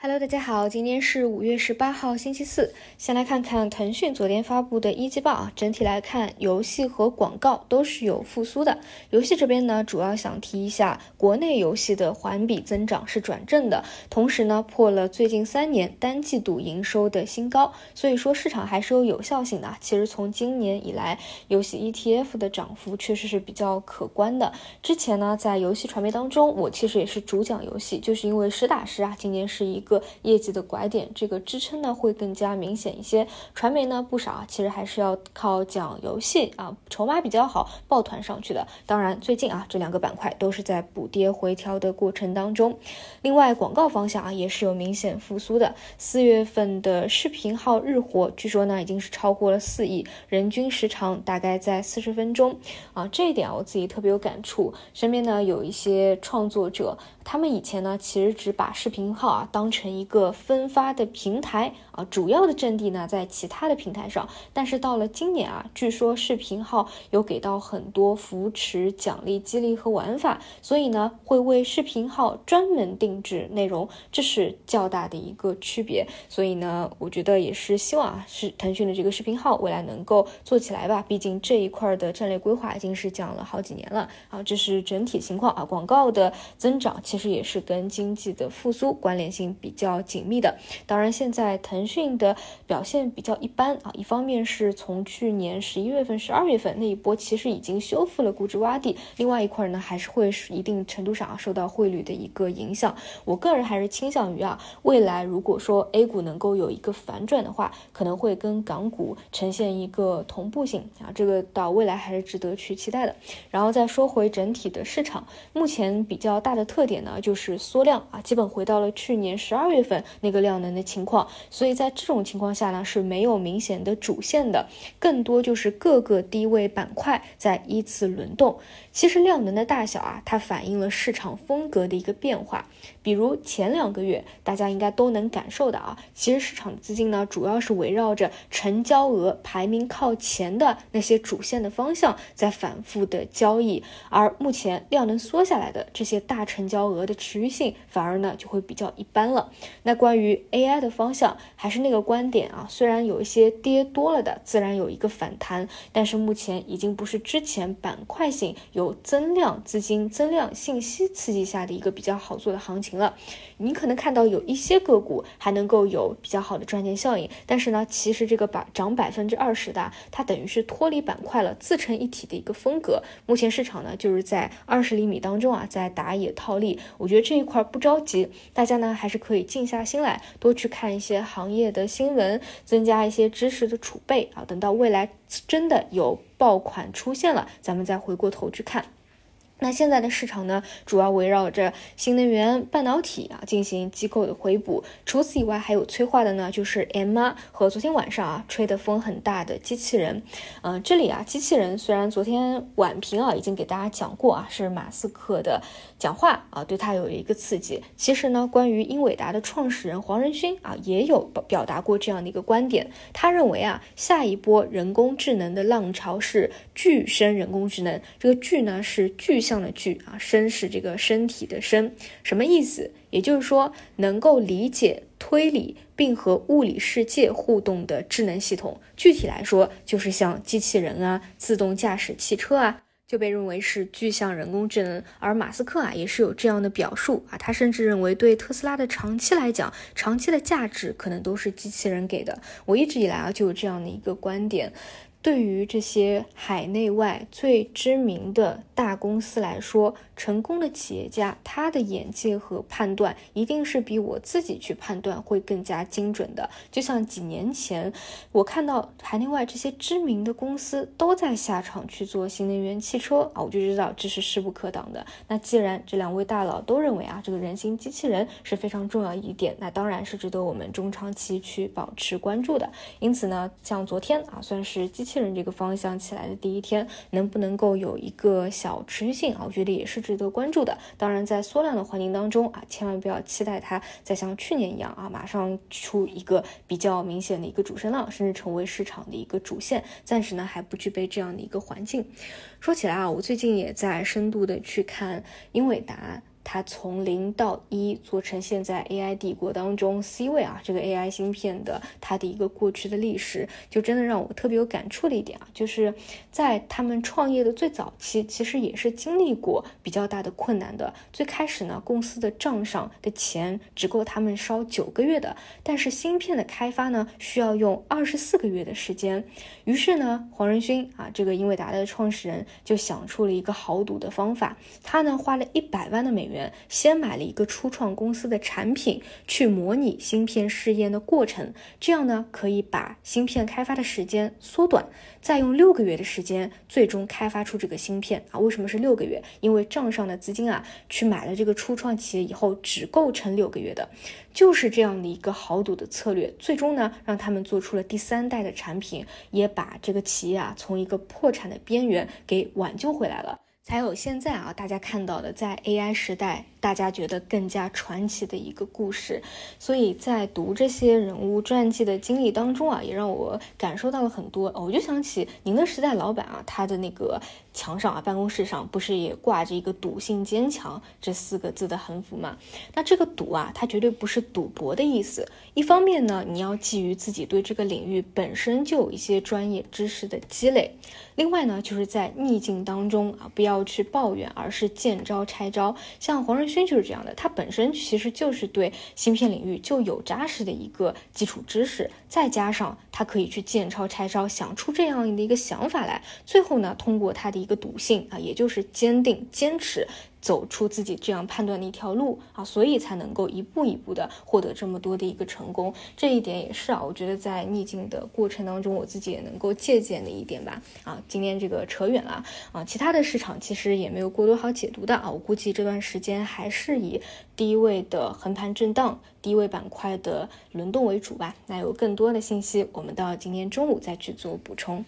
Hello，大家好，今天是五月十八号，星期四。先来看看腾讯昨天发布的一季报啊，整体来看，游戏和广告都是有复苏的。游戏这边呢，主要想提一下，国内游戏的环比增长是转正的，同时呢，破了最近三年单季度营收的新高。所以说市场还是有有效性的。其实从今年以来，游戏 ETF 的涨幅确实是比较可观的。之前呢，在游戏传媒当中，我其实也是主讲游戏，就是因为实打实啊，今年是一。个业绩的拐点，这个支撑呢会更加明显一些。传媒呢不少啊，其实还是要靠讲游戏啊，筹码比较好，抱团上去的。当然，最近啊这两个板块都是在补跌回调的过程当中。另外，广告方向啊也是有明显复苏的。四月份的视频号日活，据说呢已经是超过了四亿，人均时长大概在四十分钟啊。这一点我自己特别有感触。身边呢有一些创作者，他们以前呢其实只把视频号啊当成成一个分发的平台啊，主要的阵地呢在其他的平台上。但是到了今年啊，据说视频号有给到很多扶持、奖励、激励和玩法，所以呢会为视频号专门定制内容，这是较大的一个区别。所以呢，我觉得也是希望啊，是腾讯的这个视频号未来能够做起来吧。毕竟这一块的战略规划已经是讲了好几年了啊。这是整体情况啊，广告的增长其实也是跟经济的复苏关联性比。较紧密的，当然现在腾讯的表现比较一般啊。一方面是从去年十一月份、十二月份那一波，其实已经修复了估值洼地；另外一块呢，还是会一定程度上受到汇率的一个影响。我个人还是倾向于啊，未来如果说 A 股能够有一个反转的话，可能会跟港股呈现一个同步性啊，这个到未来还是值得去期待的。然后再说回整体的市场，目前比较大的特点呢，就是缩量啊，基本回到了去年十。二月份那个量能的情况，所以在这种情况下呢是没有明显的主线的，更多就是各个低位板块在依次轮动。其实量能的大小啊，它反映了市场风格的一个变化。比如前两个月，大家应该都能感受到啊，其实市场资金呢主要是围绕着成交额排名靠前的那些主线的方向在反复的交易，而目前量能缩下来的这些大成交额的持续性反而呢就会比较一般了。那关于 AI 的方向，还还是那个观点啊，虽然有一些跌多了的，自然有一个反弹，但是目前已经不是之前板块性有增量资金、增量信息刺激下的一个比较好做的行情了。你可能看到有一些个股还能够有比较好的赚钱效应，但是呢，其实这个百涨百分之二十的，它等于是脱离板块了，自成一体的一个风格。目前市场呢，就是在二十厘米当中啊，在打野套利。我觉得这一块不着急，大家呢还是可以。静下心来，多去看一些行行业的新闻，增加一些知识的储备啊。等到未来真的有爆款出现了，咱们再回过头去看。那现在的市场呢，主要围绕着新能源、半导体啊进行机构的回补。除此以外，还有催化的呢，就是 MR 和昨天晚上啊吹的风很大的机器人。嗯，这里啊，机器人虽然昨天晚评啊已经给大家讲过啊，是马斯克的讲话啊，对他有一个刺激。其实呢，关于英伟达的创始人黄仁勋啊，也有表达过这样的一个观点。他认为啊，下一波人工智能的浪潮是具身人工智能。这个巨呢是巨。像的具啊，身是这个身体的身，什么意思？也就是说，能够理解、推理并和物理世界互动的智能系统。具体来说，就是像机器人啊、自动驾驶汽车啊，就被认为是具象人工智能。而马斯克啊，也是有这样的表述啊，他甚至认为，对特斯拉的长期来讲，长期的价值可能都是机器人给的。我一直以来啊，就有这样的一个观点。对于这些海内外最知名的大公司来说，成功的企业家，他的眼界和判断一定是比我自己去判断会更加精准的。就像几年前，我看到海内外这些知名的公司都在下场去做新能源汽车啊，我就知道这是势不可挡的。那既然这两位大佬都认为啊，这个人形机器人是非常重要一点，那当然是值得我们中长期去保持关注的。因此呢，像昨天啊，算是机。器人这个方向起来的第一天，能不能够有一个小持续性啊？我觉得也是值得关注的。当然，在缩量的环境当中啊，千万不要期待它再像去年一样啊，马上出一个比较明显的一个主升浪，甚至成为市场的一个主线。暂时呢还不具备这样的一个环境。说起来啊，我最近也在深度的去看英伟达。它从零到一做成现在 AI 帝国当中 C 位啊，这个 AI 芯片的它的一个过去的历史，就真的让我特别有感触的一点啊，就是在他们创业的最早期，其实也是经历过比较大的困难的。最开始呢，公司的账上的钱只够他们烧九个月的，但是芯片的开发呢，需要用二十四个月的时间。于是呢，黄仁勋啊，这个英伟达的创始人就想出了一个豪赌的方法，他呢花了一百万的美元，先买了一个初创公司的产品，去模拟芯片试验的过程，这样呢可以把芯片开发的时间缩短，再用六个月的时间，最终开发出这个芯片啊。为什么是六个月？因为账上的资金啊，去买了这个初创企业以后，只够撑六个月的，就是这样的一个豪赌的策略，最终呢让他们做出了第三代的产品，也把这个企业啊从一个破产的边缘给挽救回来了。才有现在啊，大家看到的在 AI 时代，大家觉得更加传奇的一个故事。所以在读这些人物传记的经历当中啊，也让我感受到了很多。我就想起宁德时代老板啊，他的那个墙上啊，办公室上不是也挂着一个“赌性坚强”这四个字的横幅吗？那这个赌啊，它绝对不是赌博的意思。一方面呢，你要基于自己对这个领域本身就有一些专业知识的积累；另外呢，就是在逆境当中啊，不要。去抱怨，而是见招拆招。像黄仁勋就是这样的，他本身其实就是对芯片领域就有扎实的一个基础知识，再加上他可以去见招拆招，想出这样的一个想法来。最后呢，通过他的一个笃信啊，也就是坚定坚持。走出自己这样判断的一条路啊，所以才能够一步一步的获得这么多的一个成功。这一点也是啊，我觉得在逆境的过程当中，我自己也能够借鉴的一点吧。啊，今天这个扯远了啊，其他的市场其实也没有过多好解读的啊。我估计这段时间还是以低位的横盘震荡、低位板块的轮动为主吧。那有更多的信息，我们到今天中午再去做补充。